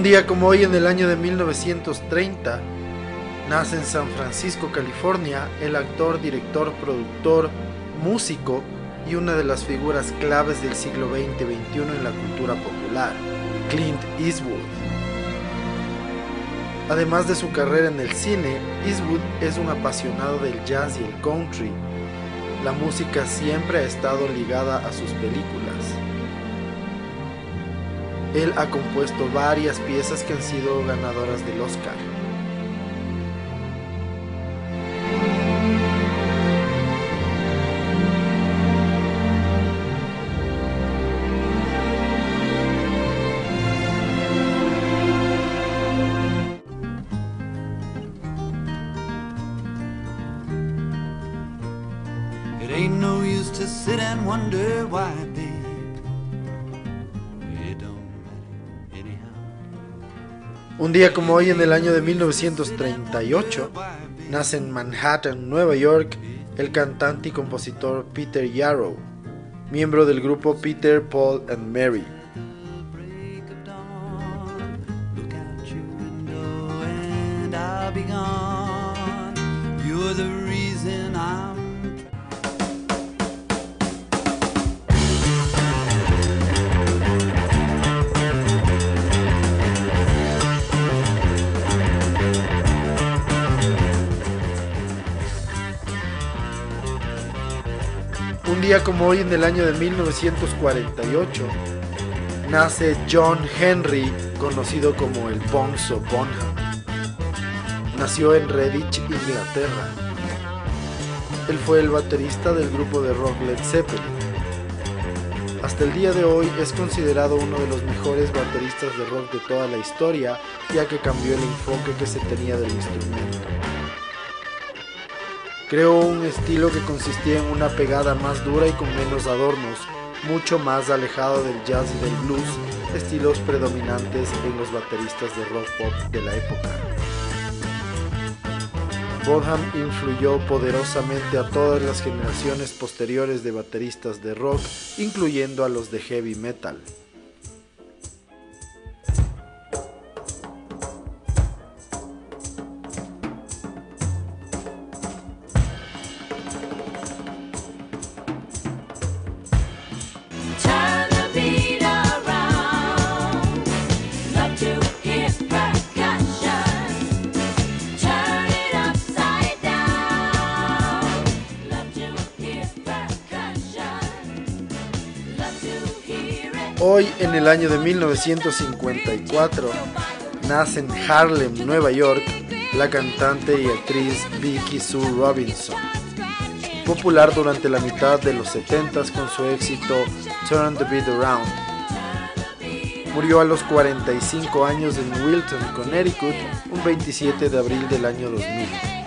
Un día como hoy en el año de 1930, nace en San Francisco, California, el actor, director, productor, músico y una de las figuras claves del siglo XX-XXI en la cultura popular, Clint Eastwood. Además de su carrera en el cine, Eastwood es un apasionado del jazz y el country. La música siempre ha estado ligada a sus películas. Él ha compuesto varias piezas que han sido ganadoras del Oscar. It ain't no use to sit and wonder why, Un día como hoy en el año de 1938, nace en Manhattan, Nueva York, el cantante y compositor Peter Yarrow, miembro del grupo Peter, Paul and Mary. Día como hoy en el año de 1948, nace John Henry, conocido como el Bonzo Bonham. Nació en Redditch, Inglaterra. Él fue el baterista del grupo de rock Led Zeppelin. Hasta el día de hoy es considerado uno de los mejores bateristas de rock de toda la historia, ya que cambió el enfoque que se tenía del instrumento. Creó un estilo que consistía en una pegada más dura y con menos adornos, mucho más alejado del jazz y del blues, estilos predominantes en los bateristas de rock pop de la época. Bonham influyó poderosamente a todas las generaciones posteriores de bateristas de rock, incluyendo a los de heavy metal. Hoy, en el año de 1954, nace en Harlem, Nueva York, la cantante y actriz Vicky Sue Robinson. Popular durante la mitad de los 70s con su éxito Turn the Beat Around. Murió a los 45 años en Wilton, Connecticut, un 27 de abril del año 2000.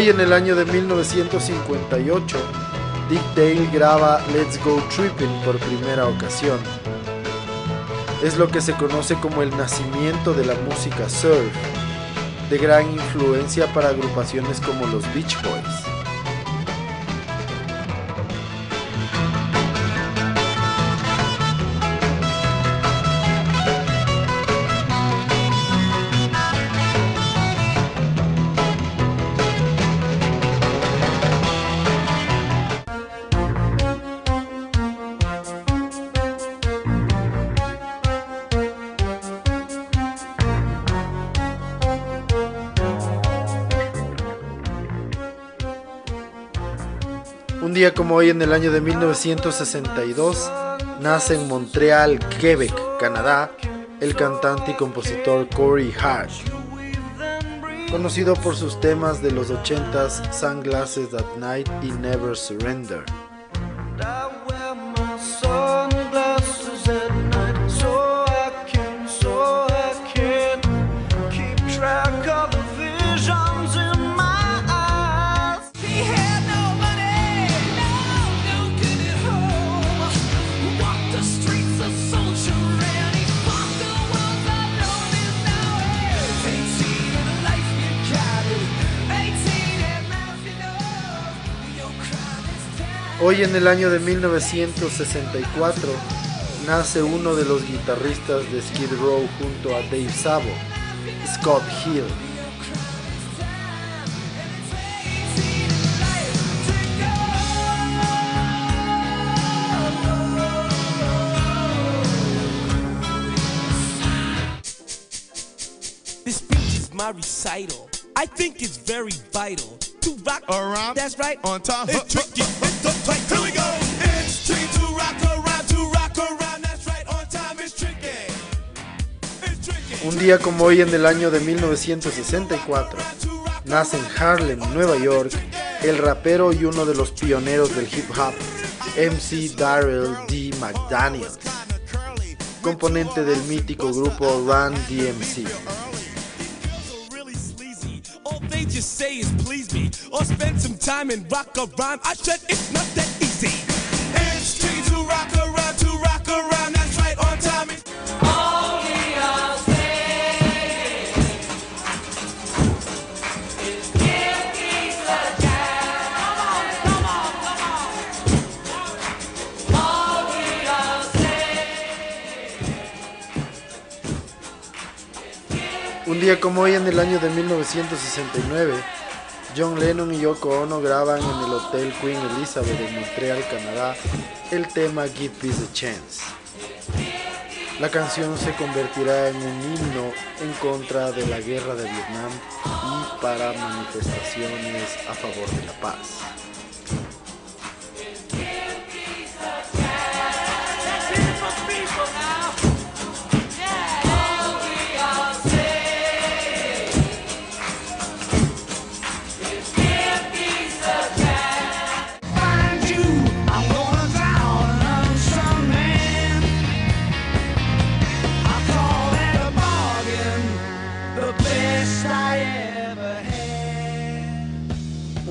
Hoy en el año de 1958, Dick Dale graba Let's Go Trippin' por primera ocasión. Es lo que se conoce como el nacimiento de la música surf, de gran influencia para agrupaciones como los Beach Boys. Como hoy en el año de 1962 nace en Montreal, Quebec, Canadá, el cantante y compositor Corey Hart. Conocido por sus temas de los 80s Sunglasses at Night y Never Surrender. Hoy en el año de 1964 nace uno de los guitarristas de Skid Row junto a Dave Sabo, Scott Hill. This speech is my recital. I think it's very vital to rock Around. That's right. On time. It's tricky. Un día como hoy en el año de 1964 nace en Harlem, Nueva York, el rapero y uno de los pioneros del hip hop, MC Darrell D. McDaniels, componente del mítico grupo Run DMC. They just say is please me or spend some time and rock a rhyme. I said it's not that easy. Un día como hoy en el año de 1969, John Lennon y Yoko Ono graban en el Hotel Queen Elizabeth de Montreal, Canadá, el tema Give Peace a Chance. La canción se convertirá en un himno en contra de la guerra de Vietnam y para manifestaciones a favor de la paz.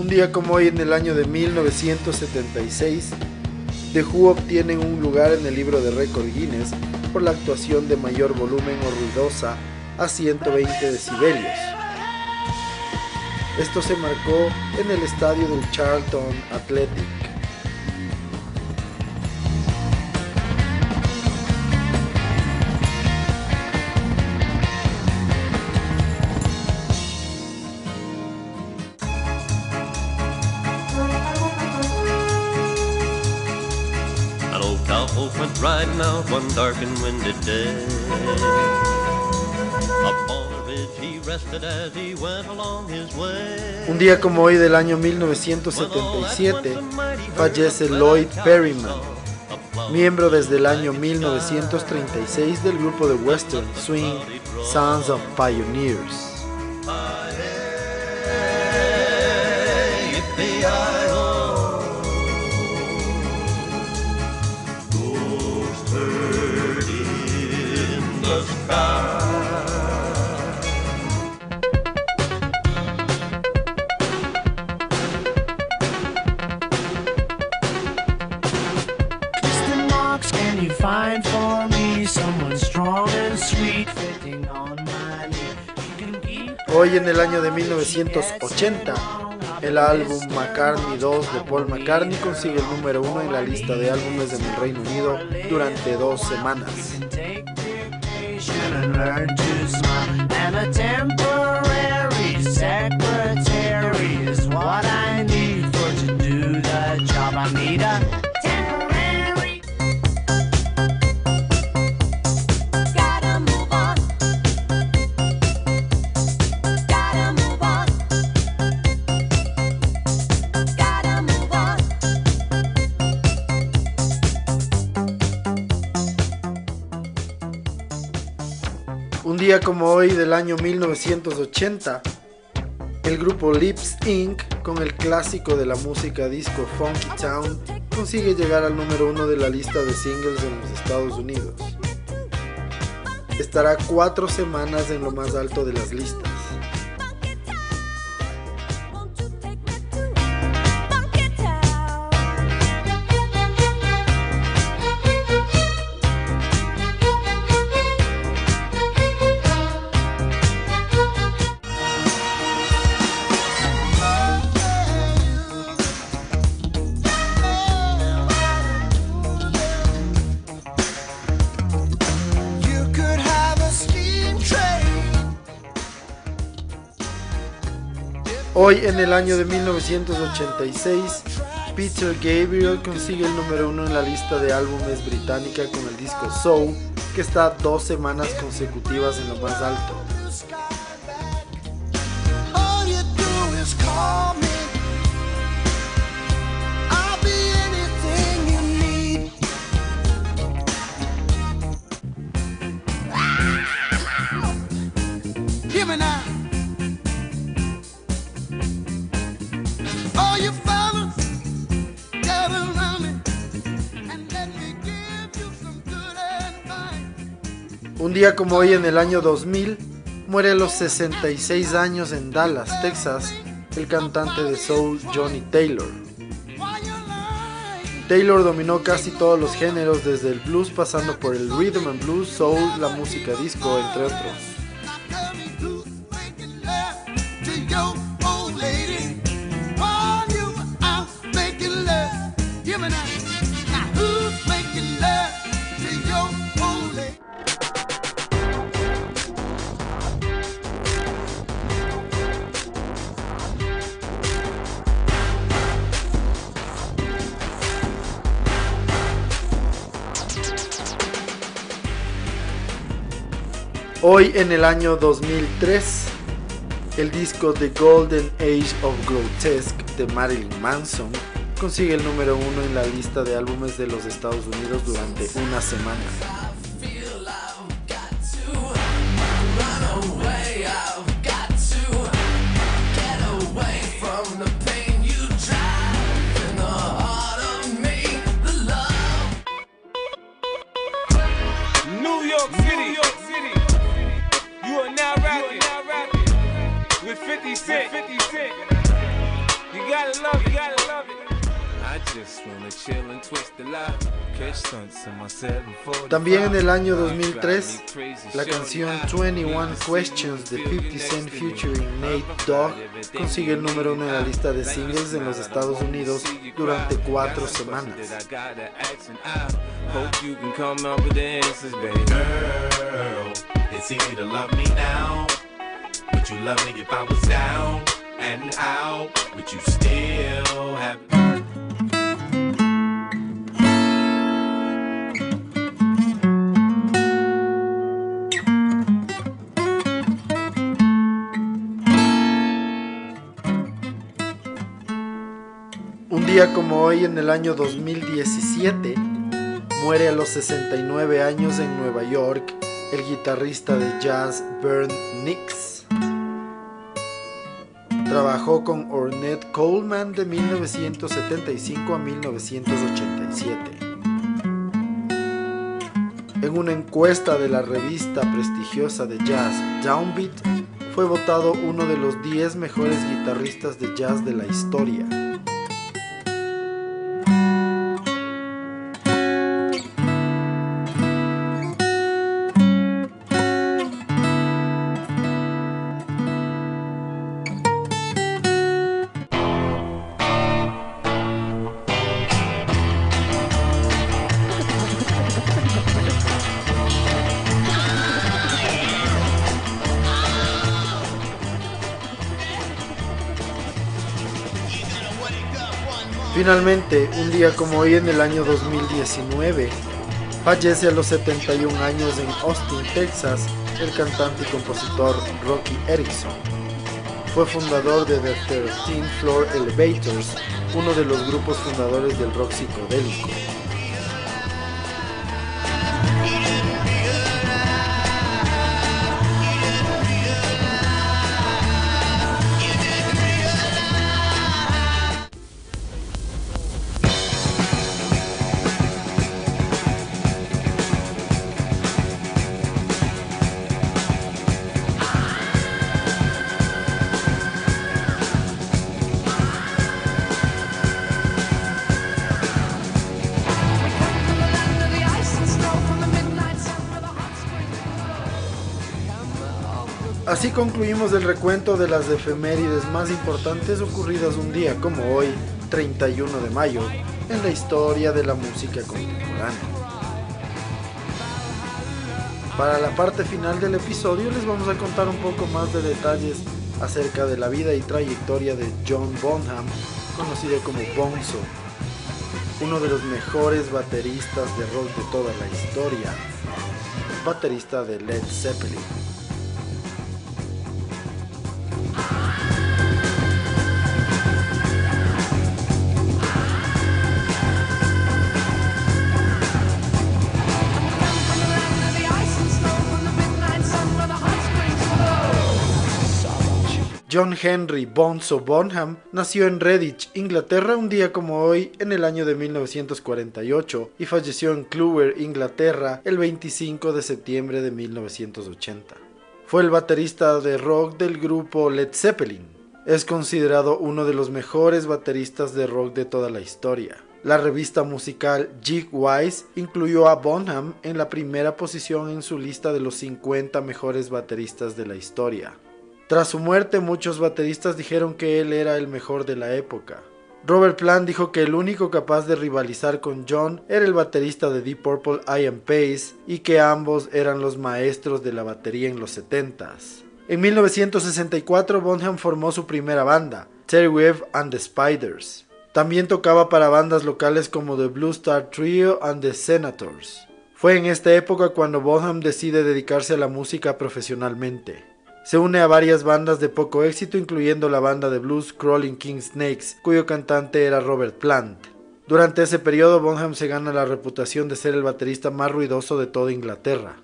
Día como hoy en el año de 1976, The Who obtienen un lugar en el libro de récord Guinness por la actuación de mayor volumen o ruidosa a 120 decibelios. Esto se marcó en el estadio del Charlton Athletic. Went riding out one dark and windy day. Upon a ridge he rested as he went along his way. Un día como hoy del año 1977 fallece Lloyd Perryman, miembro desde el año 1936 del grupo de western swing Sons of Pioneers. Hoy en el año de 1980, el álbum McCartney 2 de Paul McCartney consigue el número uno en la lista de álbumes en el Reino Unido durante dos semanas. Día como hoy del año 1980, el grupo Lips Inc., con el clásico de la música disco Funky Town, consigue llegar al número uno de la lista de singles en los Estados Unidos. Estará cuatro semanas en lo más alto de las listas. Hoy en el año de 1986, Peter Gabriel consigue el número uno en la lista de álbumes británica con el disco Soul, que está dos semanas consecutivas en lo más alto. Hear me now. Día como hoy en el año 2000, muere a los 66 años en Dallas, Texas, el cantante de soul Johnny Taylor. Taylor dominó casi todos los géneros, desde el blues pasando por el rhythm and blues, soul, la música disco, entre otros. Hoy en el año 2003, el disco The Golden Age of Grotesque de Marilyn Manson consigue el número uno en la lista de álbumes de los Estados Unidos durante una semana. También en el año 2003, la canción 21 Questions de 50 Cent featuring Nate Dogg consigue el número uno en la lista de singles en los Estados Unidos durante cuatro semanas. Me now. Would you love me if I was down and out? Would you still have Un día como hoy en el año 2017, muere a los 69 años en Nueva York el guitarrista de jazz Vern Nix. Trabajó con Ornette Coleman de 1975 a 1987. En una encuesta de la revista prestigiosa de jazz Downbeat, fue votado uno de los 10 mejores guitarristas de jazz de la historia. Finalmente, un día como hoy en el año 2019, fallece a los 71 años en Austin, Texas, el cantante y compositor Rocky Erickson. Fue fundador de The 13 Floor Elevators, uno de los grupos fundadores del rock psicodélico. Así concluimos el recuento de las efemérides más importantes ocurridas un día como hoy, 31 de mayo, en la historia de la música contemporánea. Para la parte final del episodio les vamos a contar un poco más de detalles acerca de la vida y trayectoria de John Bonham, conocido como Bonzo, uno de los mejores bateristas de rock de toda la historia, baterista de Led Zeppelin. John Henry Bonzo Bonham nació en Redditch, Inglaterra, un día como hoy en el año de 1948 y falleció en Clover, Inglaterra, el 25 de septiembre de 1980. Fue el baterista de rock del grupo Led Zeppelin. Es considerado uno de los mejores bateristas de rock de toda la historia. La revista musical Wise incluyó a Bonham en la primera posición en su lista de los 50 mejores bateristas de la historia. Tras su muerte, muchos bateristas dijeron que él era el mejor de la época. Robert Plant dijo que el único capaz de rivalizar con John era el baterista de Deep Purple Ian Pace y que ambos eran los maestros de la batería en los 70s. En 1964 Bonham formó su primera banda, Terry Webb and the Spiders. También tocaba para bandas locales como The Blue Star Trio and the Senators. Fue en esta época cuando Bonham decide dedicarse a la música profesionalmente. Se une a varias bandas de poco éxito, incluyendo la banda de blues Crawling King Snakes, cuyo cantante era Robert Plant. Durante ese periodo, Bonham se gana la reputación de ser el baterista más ruidoso de toda Inglaterra.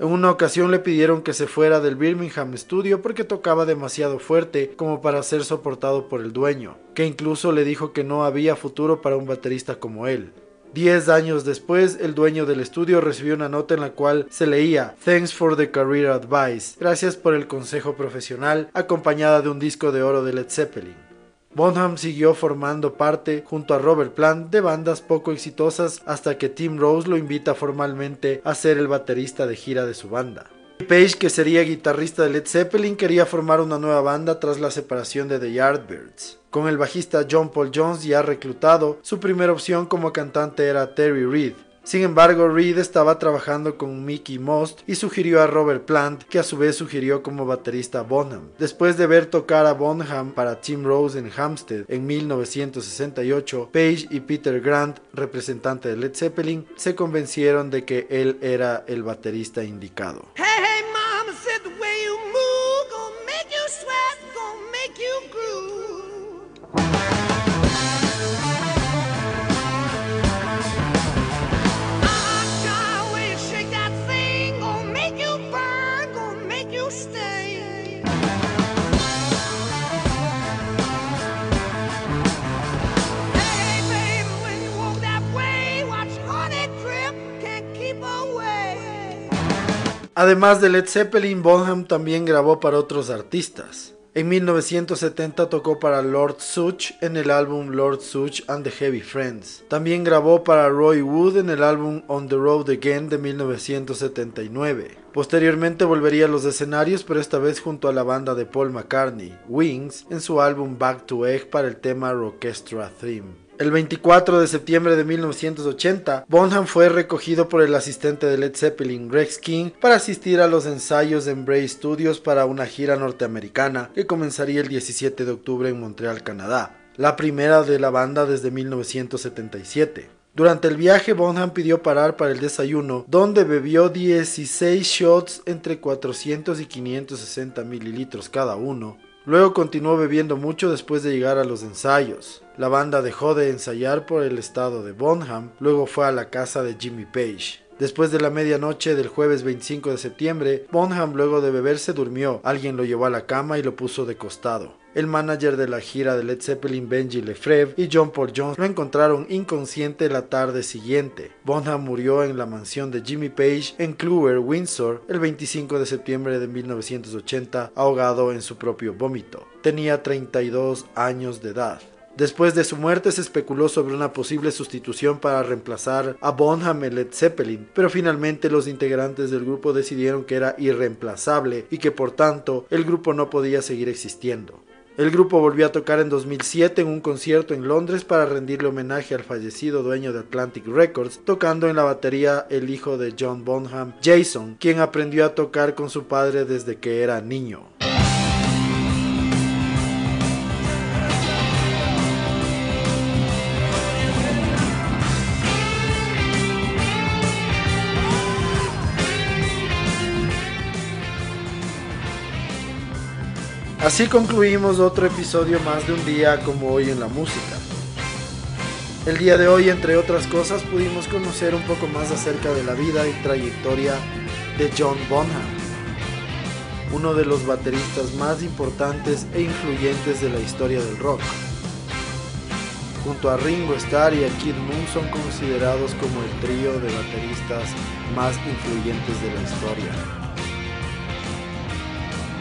En una ocasión le pidieron que se fuera del Birmingham Studio porque tocaba demasiado fuerte como para ser soportado por el dueño, que incluso le dijo que no había futuro para un baterista como él. Diez años después, el dueño del estudio recibió una nota en la cual se leía Thanks for the career advice, gracias por el consejo profesional, acompañada de un disco de oro de Led Zeppelin. Bonham siguió formando parte, junto a Robert Plant, de bandas poco exitosas hasta que Tim Rose lo invita formalmente a ser el baterista de gira de su banda. Page, que sería guitarrista de Led Zeppelin, quería formar una nueva banda tras la separación de The Yardbirds. Con el bajista John Paul Jones ya reclutado, su primera opción como cantante era Terry Reid. Sin embargo, Reid estaba trabajando con Mickey Most y sugirió a Robert Plant, que a su vez sugirió como baterista Bonham. Después de ver tocar a Bonham para Tim Rose en Hampstead en 1968, Page y Peter Grant, representante de Led Zeppelin, se convencieron de que él era el baterista indicado. Hey, hey, Además de Led Zeppelin, Bonham también grabó para otros artistas. En 1970 tocó para Lord Such en el álbum Lord Such and the Heavy Friends. También grabó para Roy Wood en el álbum On the Road Again de 1979. Posteriormente volvería a los escenarios, pero esta vez junto a la banda de Paul McCartney, Wings, en su álbum Back to Egg para el tema Orchestra Theme. El 24 de septiembre de 1980, Bonham fue recogido por el asistente de Led Zeppelin, Rex King, para asistir a los ensayos en Bray Studios para una gira norteamericana que comenzaría el 17 de octubre en Montreal, Canadá, la primera de la banda desde 1977. Durante el viaje, Bonham pidió parar para el desayuno, donde bebió 16 shots entre 400 y 560 mililitros cada uno. Luego continuó bebiendo mucho después de llegar a los ensayos. La banda dejó de ensayar por el estado de Bonham, luego fue a la casa de Jimmy Page. Después de la medianoche del jueves 25 de septiembre, Bonham luego de beber se durmió. Alguien lo llevó a la cama y lo puso de costado. El manager de la gira de Led Zeppelin, Benji Lefebvre, y John Paul Jones lo encontraron inconsciente la tarde siguiente. Bonham murió en la mansión de Jimmy Page en Clover, Windsor, el 25 de septiembre de 1980, ahogado en su propio vómito. Tenía 32 años de edad. Después de su muerte se especuló sobre una posible sustitución para reemplazar a Bonham en Led Zeppelin, pero finalmente los integrantes del grupo decidieron que era irreemplazable y que por tanto el grupo no podía seguir existiendo. El grupo volvió a tocar en 2007 en un concierto en Londres para rendirle homenaje al fallecido dueño de Atlantic Records, tocando en la batería el hijo de John Bonham, Jason, quien aprendió a tocar con su padre desde que era niño. Así concluimos otro episodio más de un día como hoy en la música. El día de hoy, entre otras cosas, pudimos conocer un poco más acerca de la vida y trayectoria de John Bonham, uno de los bateristas más importantes e influyentes de la historia del rock. Junto a Ringo Starr y a Kid Moon son considerados como el trío de bateristas más influyentes de la historia.